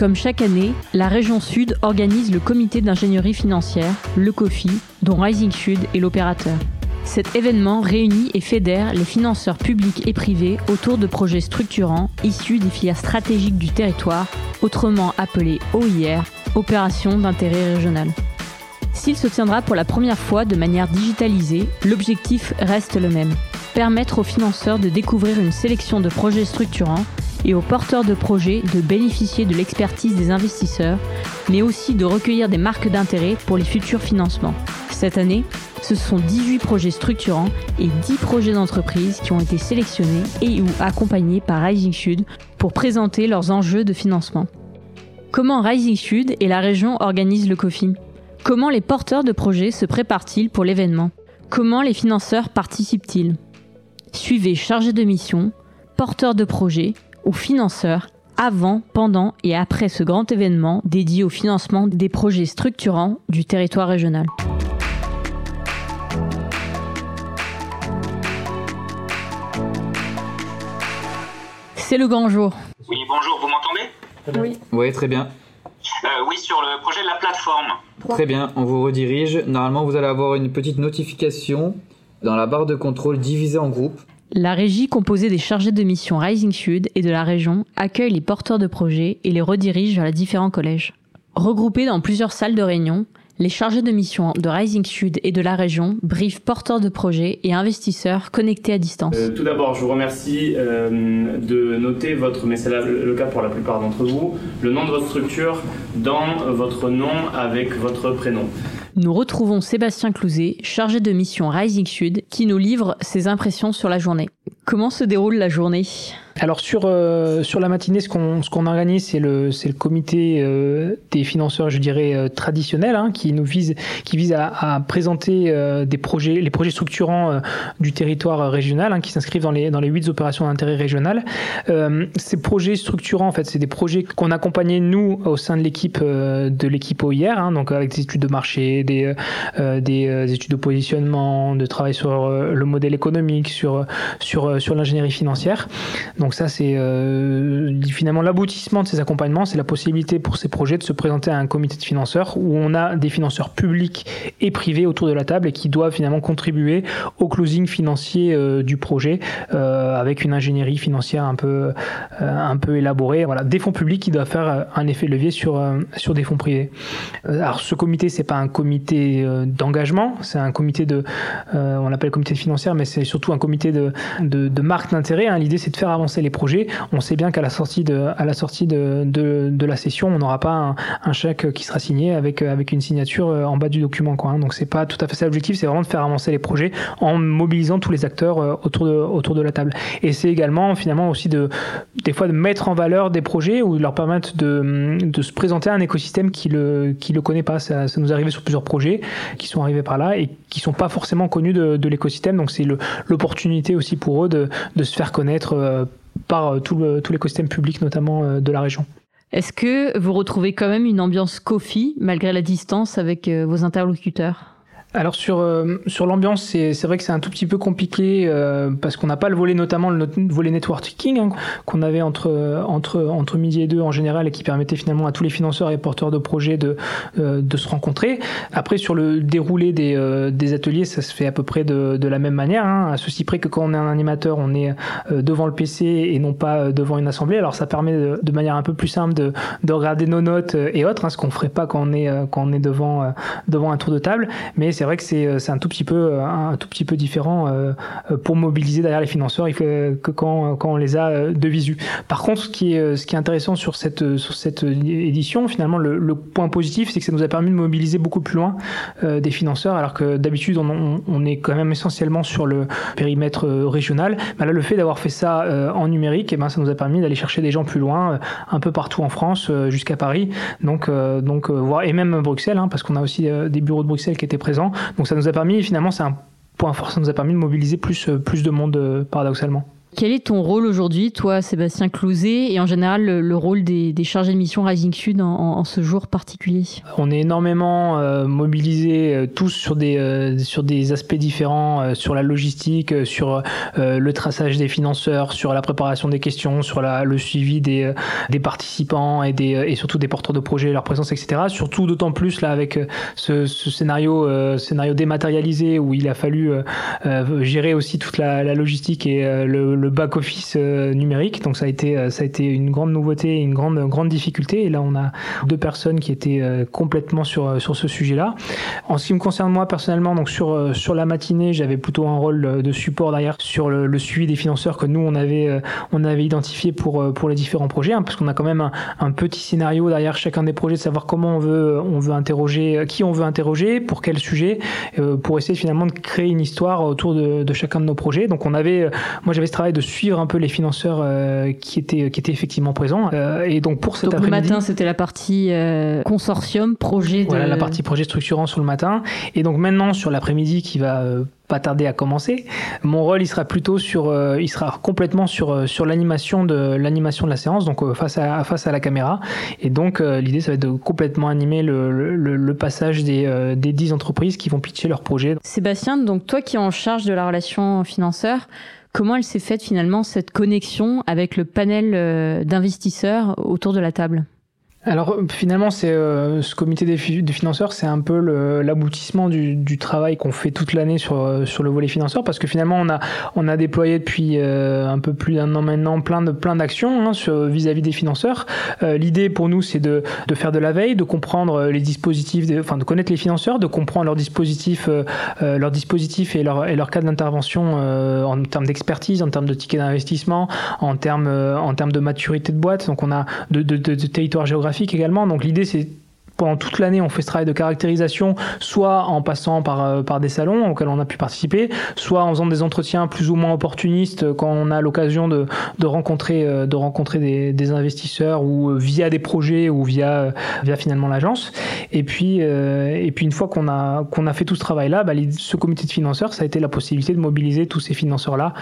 Comme chaque année, la région Sud organise le comité d'ingénierie financière, le COFI, dont Rising Sud est l'opérateur. Cet événement réunit et fédère les financeurs publics et privés autour de projets structurants issus des filières stratégiques du territoire, autrement appelés OIR, Opérations d'intérêt régional. S'il se tiendra pour la première fois de manière digitalisée, l'objectif reste le même. Permettre aux financeurs de découvrir une sélection de projets structurants et aux porteurs de projets de bénéficier de l'expertise des investisseurs, mais aussi de recueillir des marques d'intérêt pour les futurs financements. Cette année, ce sont 18 projets structurants et 10 projets d'entreprise qui ont été sélectionnés et ou accompagnés par Rising Sud pour présenter leurs enjeux de financement. Comment Rising Sud et la région organisent le COFI Comment les porteurs de projets se préparent-ils pour l'événement? Comment les financeurs participent-ils? Suivez chargés de mission, porteurs de projets ou financeurs avant, pendant et après ce grand événement dédié au financement des projets structurants du territoire régional. C'est le grand jour. Oui, bonjour, vous m'entendez? Oui. Oui, très bien. Euh, oui, sur le projet de la plateforme. Très bien, on vous redirige. Normalement, vous allez avoir une petite notification dans la barre de contrôle divisée en groupes. La régie composée des chargés de mission Rising Sud et de la région accueille les porteurs de projets et les redirige vers les différents collèges. Regroupés dans plusieurs salles de réunion, les chargés de mission de Rising Sud et de la région briefent porteurs de projets et investisseurs connectés à distance. Euh, tout d'abord, je vous remercie euh, de noter votre, mais c'est le cas pour la plupart d'entre vous, le nom de votre structure dans votre nom avec votre prénom. Nous retrouvons Sébastien Clouzet, chargé de mission Rising Sud, qui nous livre ses impressions sur la journée. Comment se déroule la journée? Alors sur, euh, sur la matinée, ce qu'on ce qu'on organise, c'est le, c'est le comité euh, des financeurs, je dirais, euh, traditionnels, hein, qui nous vise, qui vise à, à présenter euh, des projets, les projets structurants euh, du territoire euh, régional, hein, qui s'inscrivent dans les, dans les huit opérations d'intérêt régional. Ces projets structurants, en fait, c'est des projets qu'on accompagnait, nous, au sein de l'équipe de l'équipe OIR, hein, donc avec des études de marché, des, des, études de positionnement, de travail sur le modèle économique, sur, sur, sur l'ingénierie financière. Donc ça, c'est euh, finalement l'aboutissement de ces accompagnements, c'est la possibilité pour ces projets de se présenter à un comité de financeurs où on a des financeurs publics et privés autour de la table et qui doivent finalement contribuer au closing financier euh, du projet euh, avec une ingénierie financière un peu, un peu élaborée. Voilà, des fonds publics qui doivent faire un effet de levier sur, sur des fonds privés. Alors ce comité, c'est pas un comité d'engagement, c'est un comité de, on l'appelle comité financier, mais c'est surtout un comité de, de, de marque d'intérêt. hein. L'idée, c'est de faire avancer les projets. On sait bien qu'à la sortie de, à la sortie de, de, de la session, on n'aura pas un, un chèque qui sera signé avec, avec une signature euh, en bas du document. Quoi, hein. Donc c'est pas tout à fait ça l'objectif, c'est vraiment de faire avancer les projets en mobilisant tous les acteurs euh, autour de, autour de la table. Et c'est également finalement aussi de, des fois de mettre en valeur des projets ou de leur permettre de, de se présenter à un écosystème qui le, qui le connaît pas. Ça, ça nous est arrivé sur plusieurs projets qui sont arrivés par là et qui sont pas forcément connus de, de l'écosystème. Donc c'est l'opportunité aussi pour eux de, de se faire connaître euh, par euh, tout le- tout l'écosystème public, notamment euh, de la région. Est-ce que vous retrouvez quand même une ambiance coffee malgré la distance avec euh, vos interlocuteurs? Alors sur, euh, sur l'ambiance, c'est c'est vrai que c'est un tout petit peu compliqué euh, parce qu'on n'a pas le volet, notamment le volet networking hein, qu'on avait entre, euh, entre, entre midi et deux en général et qui permettait finalement à tous les financeurs et porteurs de projets de, euh, de se rencontrer. Après, sur le déroulé des, euh, des ateliers, ça se fait à peu près de, de la même manière, hein, à ceci près que quand on est un animateur, on est euh, devant le PC et non pas devant une assemblée. Alors ça permet de, de manière un peu plus simple de, de regarder nos notes et autres, hein, ce qu'on ferait pas quand on est, quand on est devant, devant un tour de table. Mais c'est vrai que c'est euh, c'est un tout petit peu euh, différent euh, pour mobiliser derrière les financeurs que quand on les a de visu. Par contre, ce qui est intéressant sur cette édition, finalement, le, point positif, c'est que ça nous a permis de mobiliser beaucoup plus loin des financeurs, alors que d'habitude on, est quand même essentiellement sur le périmètre régional. Bah là, le fait d'avoir fait ça en numérique, et ben ça nous a permis d'aller chercher des gens plus loin, un peu partout en France, jusqu'à Paris, donc donc et même Bruxelles, hein, parce qu'on a aussi des bureaux de Bruxelles qui étaient présents. Donc ça nous a permis, finalement, c'est un point fort, ça nous a permis de mobiliser plus, euh, plus de monde euh, paradoxalement. Quel est ton rôle aujourd'hui, toi, Sébastien Clouzet, et en général le, rôle des, chargés de mission Rising Sud en, ce jour particulier? On est énormément euh, mobilisés euh, tous sur des, euh, sur des aspects différents, sur la logistique, sur le traçage des financeurs, sur la préparation des questions, sur la, le suivi des, des participants et, des, et surtout des porteurs de projets, leur présence, etc. Surtout d'autant plus là avec ce, scénario, scénario dématérialisé où il a fallu gérer aussi toute la logistique et le le back-office euh, numérique. Donc ça a été, euh, ça a été une grande nouveauté, une grande, grande difficulté. Et là, on a deux personnes qui étaient euh, complètement sur, sur ce sujet-là. En ce qui me concerne moi personnellement, donc sur, sur la matinée, j'avais plutôt un rôle de support derrière sur le, suivi des financeurs que nous, on avait, on avait identifié pour, pour les différents projets, hein, parce qu'on a quand même un, petit scénario derrière chacun des projets de savoir comment on veut, on veut interroger, qui on veut interroger, pour quel sujet, pour essayer finalement de créer une histoire autour de, chacun de nos projets. Donc on avait, moi j'avais ce travail de suivre un peu les financeurs euh, qui étaient qui étaient effectivement présents. Euh, et donc pour cet donc Le matin, c'était la partie euh, consortium, projet. De... Voilà la partie projet structurant sur le matin. Et donc maintenant sur l'après-midi qui va pas tarder à commencer. Mon rôle, il sera plutôt sur, il sera complètement sur sur l'animation de l'animation de la séance, donc face à face à la caméra. Et donc l'idée, ça va être de complètement animer le, le, le passage des des 10 entreprises qui vont pitcher leur projet. Sébastien, donc toi qui es en charge de la relation financeur, Comment elle s'est faite finalement cette connexion avec le panel euh, d'investisseurs autour de la table? Alors finalement, c'est euh, ce comité des, financeurs, c'est un peu l'aboutissement du, du, travail qu'on fait toute l'année sur, euh, sur le volet financeur, parce que finalement, on a, on a déployé depuis euh, un peu plus d'un an maintenant plein de plein d'actions hein, vis-à-vis des financeurs. L'idée pour nous, c'est de, de, faire de la veille, de comprendre les dispositifs, enfin de connaître les financeurs, de comprendre leurs dispositifs, leurs dispositifs et leur et leur cas d'intervention en termes d'expertise, en termes de tickets d'investissement, en termes en termes de maturité de boîte. Donc on a de, de, de territoire géographique Donc l'idée c'est pendant toute l'année, on fait ce travail de caractérisation, soit en passant par, euh, par des salons auxquels on a pu participer, soit en faisant des entretiens plus ou moins opportunistes quand on a l'occasion de, rencontrer, euh, des, investisseurs ou euh, via des projets ou via, finalement l'agence. Et puis, une fois qu'on a, fait tout ce travail-là, bah, ce comité de financeurs, ça a été la possibilité de mobiliser tous ces financeurs-là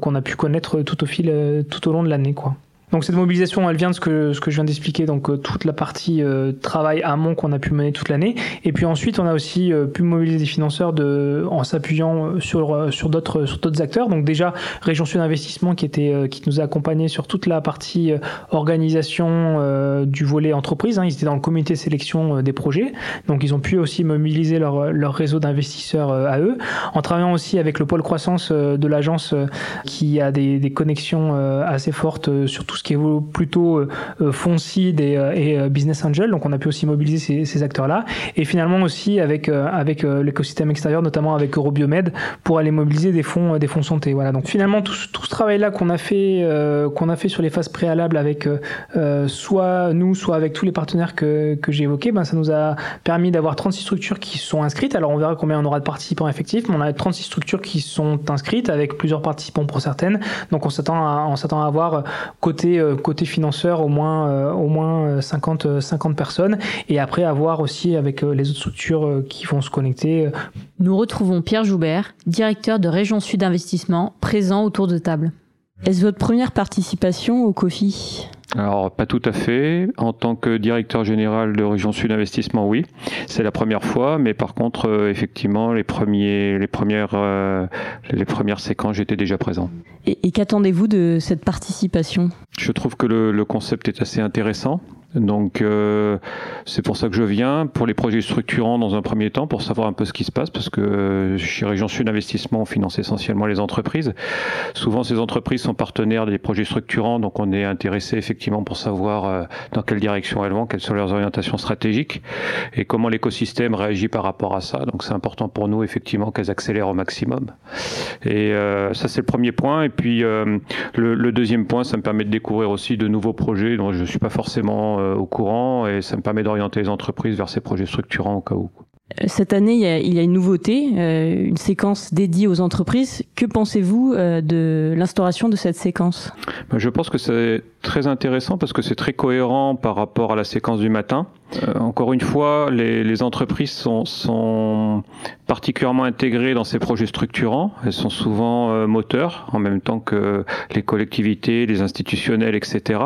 qu'on a pu connaître tout au fil, tout au long de l'année. Donc cette mobilisation, elle vient de ce que, ce que je viens d'expliquer, donc euh, toute la partie euh, travail amont qu'on a pu mener toute l'année. Et puis ensuite, on a aussi euh, pu mobiliser des financeurs de, en s'appuyant sur, sur d'autres sur d'autres acteurs. Donc déjà, Région Sud Investissement qui, était, qui nous a accompagnés sur toute la partie organisation du volet entreprise. Hein. Ils étaient dans le comité sélection des projets. Donc ils ont pu aussi mobiliser leur, leur réseau d'investisseurs à eux. En travaillant aussi avec le pôle croissance de l'agence qui a des, des connexions assez fortes sur tout ce qui est plutôt euh, euh, fonds seed et, euh, business angel. Donc on a pu aussi mobiliser ces, acteurs-là. Et finalement aussi avec, avec l'écosystème extérieur, notamment avec Eurobiomed, pour aller mobiliser des fonds, des fonds santé. Voilà. Donc finalement tout, tout ce travail-là qu'on a fait, a fait sur les phases préalables avec soit nous, soit avec tous les partenaires que, j'ai évoqués, ben, ça nous a permis d'avoir 36 structures qui sont inscrites. Alors on verra combien on aura de participants effectifs, mais on a 36 structures qui sont inscrites avec plusieurs participants pour certaines. Donc on s'attend on s'attend à avoir côté euh, côté, financeur au moins, euh, au moins 50, 50 euh, personnes et après avoir aussi avec les autres structures qui vont se connecter. Nous retrouvons Pierre Joubert, directeur de Région Sud Investissement, présent autour de table. Est-ce votre première participation au COFI? Alors, pas tout à fait. En tant que directeur général de Région Sud Investissement, oui. C'est la première fois, mais par contre, euh, effectivement, les, premiers, les, premières, euh, les premières séquences, j'étais déjà présent. Et, qu'attendez-vous de cette participation? Je trouve que le, concept est assez intéressant. Donc euh, c'est pour ça que je viens, pour les projets structurants dans un premier temps, pour savoir un peu ce qui se passe, parce que chez Région Sud Investissement, on finance essentiellement les entreprises. Souvent, ces entreprises sont partenaires des projets structurants, donc on est intéressé effectivement pour savoir euh, dans quelle direction elles vont, quelles sont leurs orientations stratégiques, et comment l'écosystème réagit par rapport à ça. Donc c'est important pour nous effectivement qu'elles accélèrent au maximum. Et euh, ça c'est le premier point. Et puis le, le, deuxième point, ça me permet de découvrir aussi de nouveaux projets dont je ne suis pas forcément euh, au courant et ça me permet d'orienter les entreprises vers ces projets structurants au cas où. Cette année, il y a, une nouveauté, euh, une séquence dédiée aux entreprises. Que pensez-vous euh, de l'instauration de cette séquence? Ben, Je pense que c'est très intéressant parce que c'est très cohérent par rapport à la séquence du matin. Euh, encore une fois, les, entreprises sont, particulièrement intégrées dans ces projets structurants. Elles sont souvent euh, moteurs, en même temps que les collectivités, les institutionnels, etc.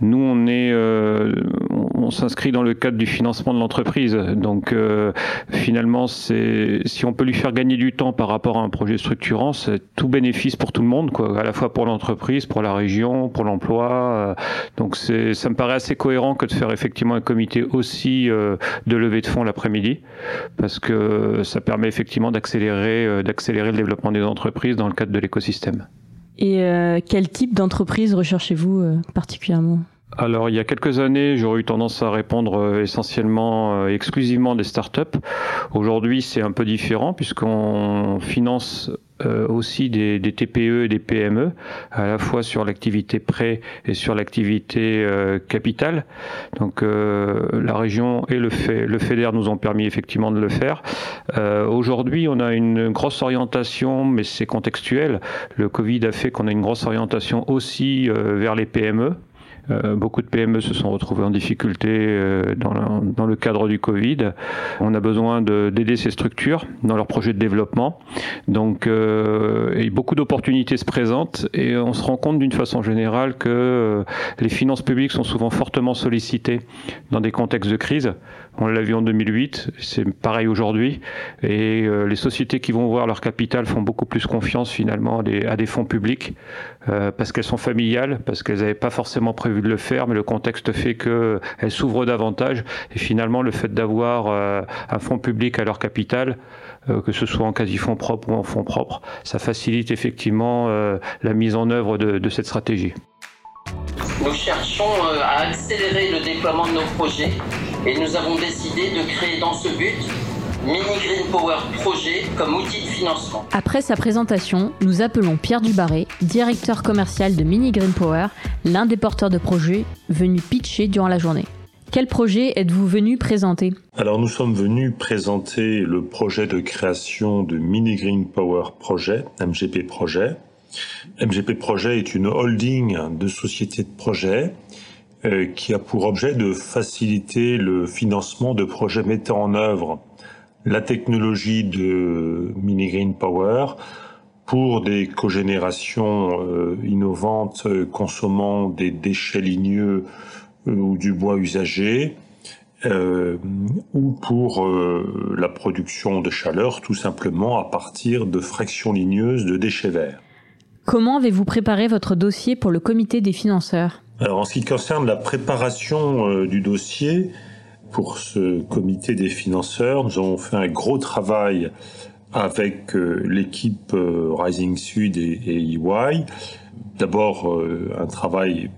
Nous, on est, euh, on, s'inscrit dans le cadre du financement de l'entreprise. Donc, finalement, c'est si on peut lui faire gagner du temps par rapport à un projet structurant, c'est tout bénéfice pour tout le monde, quoi, à la fois pour l'entreprise, pour la région, pour l'emploi. donc, ça me paraît assez cohérent que de faire effectivement un comité aussi euh, de levée de fonds l'après-midi, parce que ça permet effectivement d'accélérer, euh, d'accélérer le développement des entreprises dans le cadre de l'écosystème. Et euh, quel type d'entreprise recherchez-vous particulièrement? Alors, il y a quelques années, j'aurais eu tendance à répondre essentiellement, exclusivement des startups. Aujourd'hui, c'est un peu différent puisqu'on finance euh, aussi des, TPE et des PME, à la fois sur l'activité prêt et sur l'activité euh, capitale. Donc euh, la région et le, le FEDER nous ont permis effectivement de le faire. Aujourd'hui, on a une grosse orientation, mais c'est contextuel. Le Covid a fait qu'on a une grosse orientation aussi vers les PME, euh, beaucoup de PME se sont retrouvées en difficulté euh, dans, le cadre du Covid. On a besoin d'aider ces structures dans leurs projets de développement. Donc, euh, beaucoup d'opportunités se présentent et on se rend compte d'une façon générale que les finances publiques sont souvent fortement sollicitées dans des contextes de crise. On l'a vu en 2008, c'est pareil aujourd'hui. Et euh, les sociétés qui vont voir leur capital font beaucoup plus confiance finalement à des, fonds publics euh, parce qu'elles sont familiales, parce qu'elles n'avaient pas forcément prévu de le faire, mais le contexte fait qu'elles s'ouvrent davantage. Et finalement, le fait d'avoir euh, un fonds public à leur capital, que ce soit en quasi-fonds propres ou en fonds propres, ça facilite effectivement la mise en œuvre de cette stratégie. Nous cherchons à accélérer le déploiement de nos projets et nous avons décidé de créer dans ce but Mini Green Power Projet comme outil de financement. Après sa présentation, nous appelons Pierre Dubarret, directeur commercial de Mini Green Power, l'un des porteurs de projets venus pitcher durant la journée. Quel projet êtes-vous venu présenter? Alors nous sommes venus présenter le projet de création de Mini Green Power Projet, MGP Projet. MGP Projet est une holding de sociétés de projets qui a pour objet de faciliter le financement de projets mettant en œuvre la technologie de mini green power pour des cogénérations euh, innovantes euh, consommant des déchets ligneux ou du bois usagé ou pour la production de chaleur tout simplement à partir de fractions ligneuses de déchets verts. Comment avez-vous préparé votre dossier pour le comité des financeurs? Alors en ce qui concerne la préparation euh, du dossier pour ce comité des financeurs, nous avons fait un gros travail avec euh, l'équipe euh, Rising Sud et, EY. D'abord un travail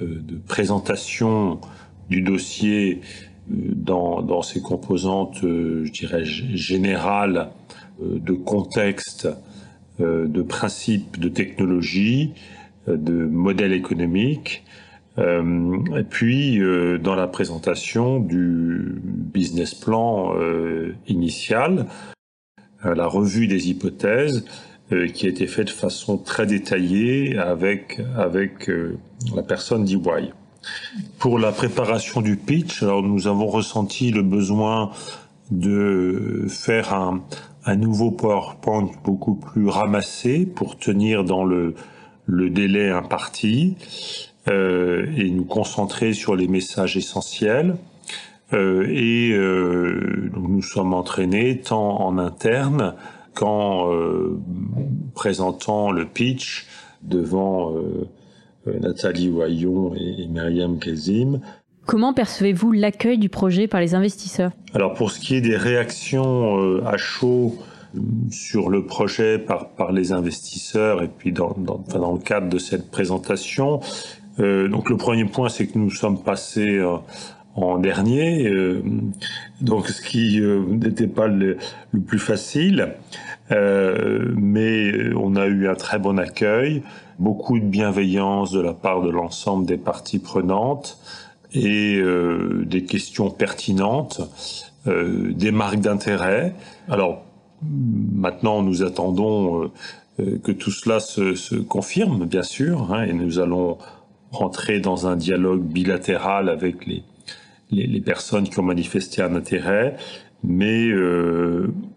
de présentation du dossier dans, dans ses composantes, je dirais, générales de contexte, de principes, de technologie, de modèle économique, euh, et puis, euh, dans la présentation du business plan euh, initial, la revue des hypothèses, qui a été faite de façon très détaillée avec, avec la personne d'EY. Pour la préparation du pitch, alors nous avons ressenti le besoin de faire un, un nouveau PowerPoint beaucoup plus ramassé pour tenir dans le, le délai imparti euh, et nous concentrer sur les messages essentiels. Euh, et euh, nous sommes entraînés tant en interne qu'en présentant le pitch devant Nathalie Wayon et Myriam Kazim. Comment percevez-vous l'accueil du projet par les investisseurs? Alors pour ce qui est des réactions à chaud sur le projet par, les investisseurs et puis dans, dans, le cadre de cette présentation, euh, donc le premier point, c'est que nous sommes passés euh, en dernier, euh, donc ce qui n'était pas le, plus facile, mais on a eu un très bon accueil, beaucoup de bienveillance de la part de l'ensemble des parties prenantes et des questions pertinentes, des marques d'intérêt. Alors maintenant, nous attendons que tout cela se, confirme, bien sûr, hein, et nous allons rentrer dans un dialogue bilatéral avec les, personnes qui ont manifesté un intérêt, mais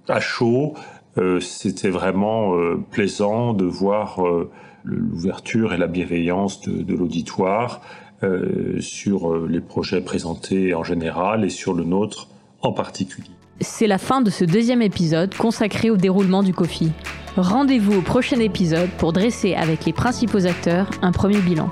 à chaud, c'était vraiment plaisant de voir l'ouverture et la bienveillance de l'auditoire sur les projets présentés en général et sur le nôtre en particulier. C'est la fin de ce deuxième épisode consacré au déroulement du COFI. Rendez-vous au prochain épisode pour dresser avec les principaux acteurs un premier bilan.